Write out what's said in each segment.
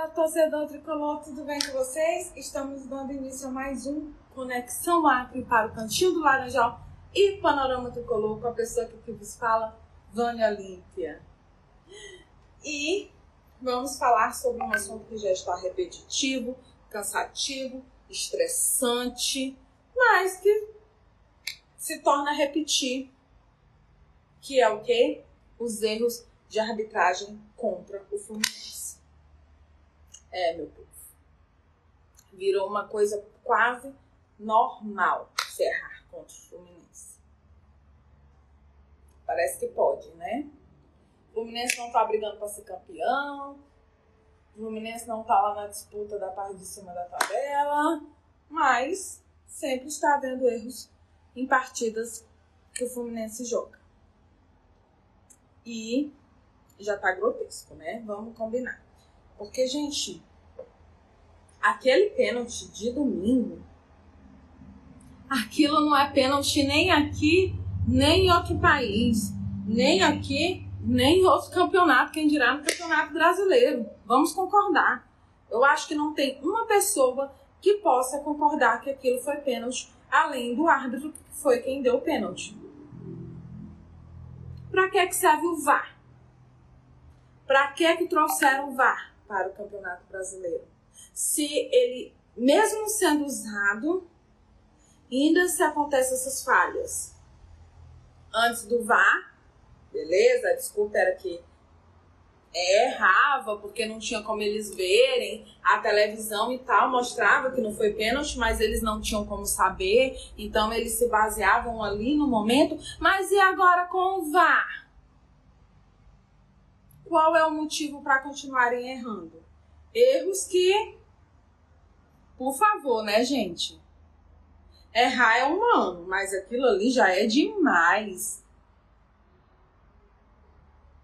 Fala, torcedor tricolor, tudo bem com vocês? Estamos dando início a mais um Conexão Acre para o Cantinho do Laranjal e Panorama Tricolor com a pessoa que vos fala, Vânia Límpia. E vamos falar sobre um assunto que já está repetitivo, cansativo, estressante, mas que se torna repetir, que é o quê? Os erros de arbitragem contra o Fluminense. É, meu povo. Virou uma coisa quase normal se contra o Fluminense. Parece que pode, né? O Fluminense não tá brigando para ser campeão. O Fluminense não tá lá na disputa da parte de cima da tabela. Mas sempre está havendo erros em partidas que o Fluminense joga. E já tá grotesco, né? Vamos combinar. Porque, gente, aquele pênalti de domingo, aquilo não é pênalti nem aqui, nem em outro país, nem aqui, nem em outro campeonato, quem dirá no campeonato brasileiro. Vamos concordar. Eu acho que não tem uma pessoa que possa concordar que aquilo foi pênalti, além do árbitro que foi quem deu o pênalti. Para que que serve o VAR? Para que que trouxeram o VAR? Para o Campeonato Brasileiro. Se ele, mesmo sendo usado, ainda se acontecem essas falhas. Antes do VAR, beleza? A desculpa era que errava porque não tinha como eles verem a televisão e tal mostrava que não foi pênalti mas eles não tinham como saber então eles se baseavam ali no momento mas e agora com o VAR qual é o motivo para continuarem errando? Erros que, por favor, né, gente? Errar é humano, mas aquilo ali já é demais.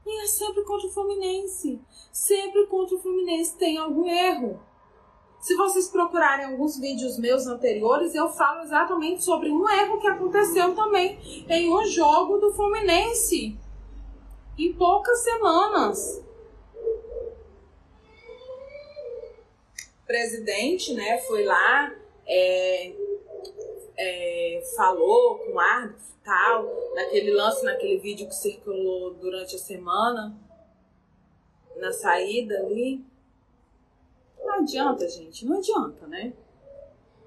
E é sempre contra o Fluminense. Sempre contra o Fluminense tem algum erro. Se vocês procurarem alguns vídeos meus anteriores, eu falo exatamente sobre um erro que aconteceu também em um jogo do Fluminense em poucas semanas. O presidente, né, foi lá, é, é, falou com o árbitro e tal, naquele lance, naquele vídeo que circulou durante a semana, na saída ali. Não adianta, gente, não adianta, né?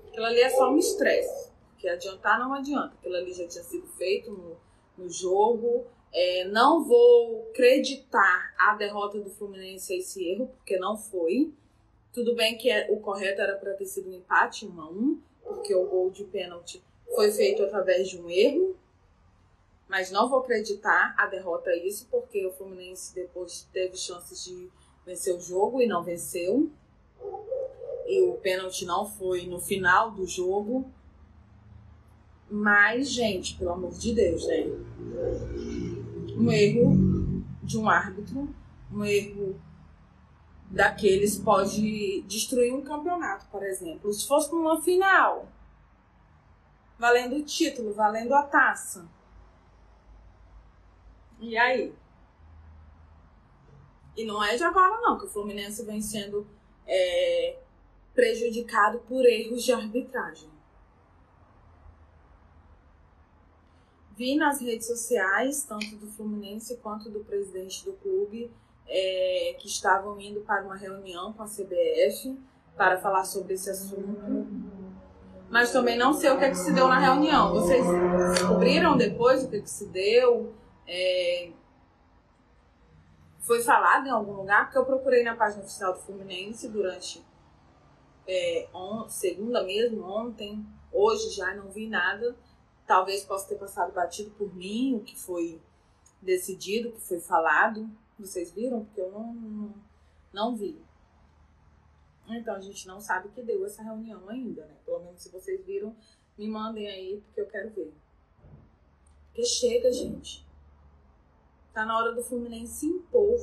Aquilo ali é só um estresse. Porque adiantar não adianta. Aquilo ali já tinha sido feito no, no jogo, é, não vou acreditar a derrota do Fluminense a esse erro, porque não foi. Tudo bem que é, o correto era para ter sido um empate 1 a 1 porque o gol de pênalti foi feito através de um erro. Mas não vou acreditar a derrota a isso, porque o Fluminense depois teve chances de vencer o jogo e não venceu. E o pênalti não foi no final do jogo. Mas, gente, pelo amor de Deus, né? Um erro de um árbitro, um erro daqueles pode destruir um campeonato, por exemplo. Se fosse numa final, valendo o título, valendo a taça. E aí? E não é de agora não, que o Fluminense vem sendo é, prejudicado por erros de arbitragem. Vi nas redes sociais, tanto do Fluminense quanto do presidente do clube, é, que estavam indo para uma reunião com a CBF para falar sobre esse assunto. Mas também não sei o que, é que se deu na reunião. Vocês descobriram depois o que, é que se deu? É, foi falado em algum lugar? Porque eu procurei na página oficial do Fluminense durante é, on, segunda mesmo, ontem, hoje já não vi nada. Talvez possa ter passado batido por mim o que foi decidido, o que foi falado. Vocês viram? Porque eu não, não, vi. Então a gente não sabe o que deu essa reunião ainda, né? Pelo menos se vocês viram, me mandem aí, porque eu quero ver. Porque chega, gente. Tá na hora do Fluminense se impor.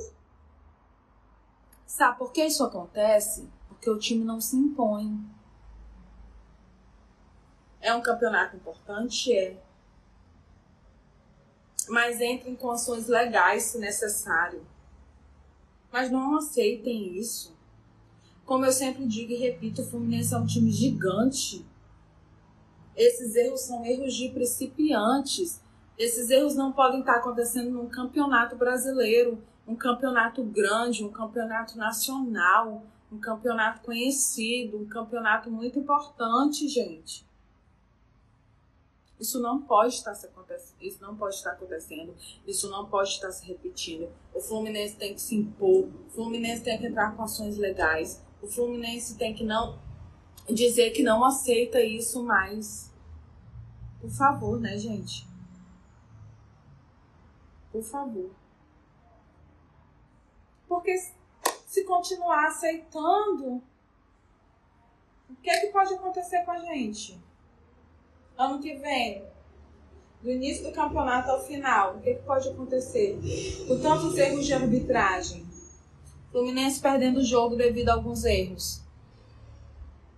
Sabe por que isso acontece? Porque o time não se impõe. É um campeonato importante? É. Mas entrem com ações legais se necessário. Mas não aceitem isso. Como eu sempre digo e repito, o Fluminense é um time gigante. Esses erros são erros de principiantes. Esses erros não podem estar acontecendo num campeonato brasileiro, um campeonato grande, um campeonato nacional, um campeonato conhecido, um campeonato muito importante, gente. Isso não pode estar se acontecendo, isso não pode estar acontecendo, isso não pode estar se repetindo. O Fluminense tem que se impor, o Fluminense tem que entrar com ações legais, o Fluminense tem que não dizer que não aceita isso mais. Por favor, né, gente? Por favor. Porque se continuar aceitando, o que é que pode acontecer com a gente? Ano que vem, do início do campeonato ao final, o que, que pode acontecer? Com tantos erros de arbitragem. Fluminense perdendo o jogo devido a alguns erros.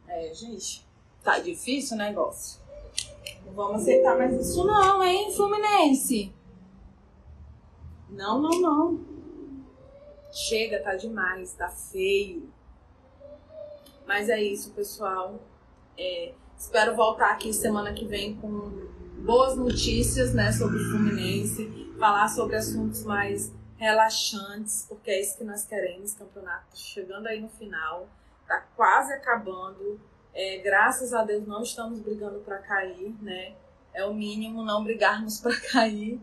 É, gente, tá difícil o negócio. Não vamos aceitar mais isso não, hein, Fluminense? Não, não, não. Chega, tá demais, tá feio. Mas é isso, pessoal. É, espero voltar aqui semana que vem com boas notícias né, sobre o Fluminense, falar sobre assuntos mais relaxantes, porque é isso que nós queremos. Campeonato chegando aí no final, tá quase acabando. É, graças a Deus não estamos brigando para cair, né? É o mínimo não brigarmos para cair.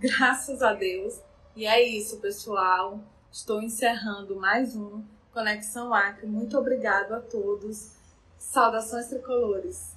Graças a Deus. E é isso, pessoal. Estou encerrando mais um Conexão Acre. Muito obrigado a todos. Saudações tricolores.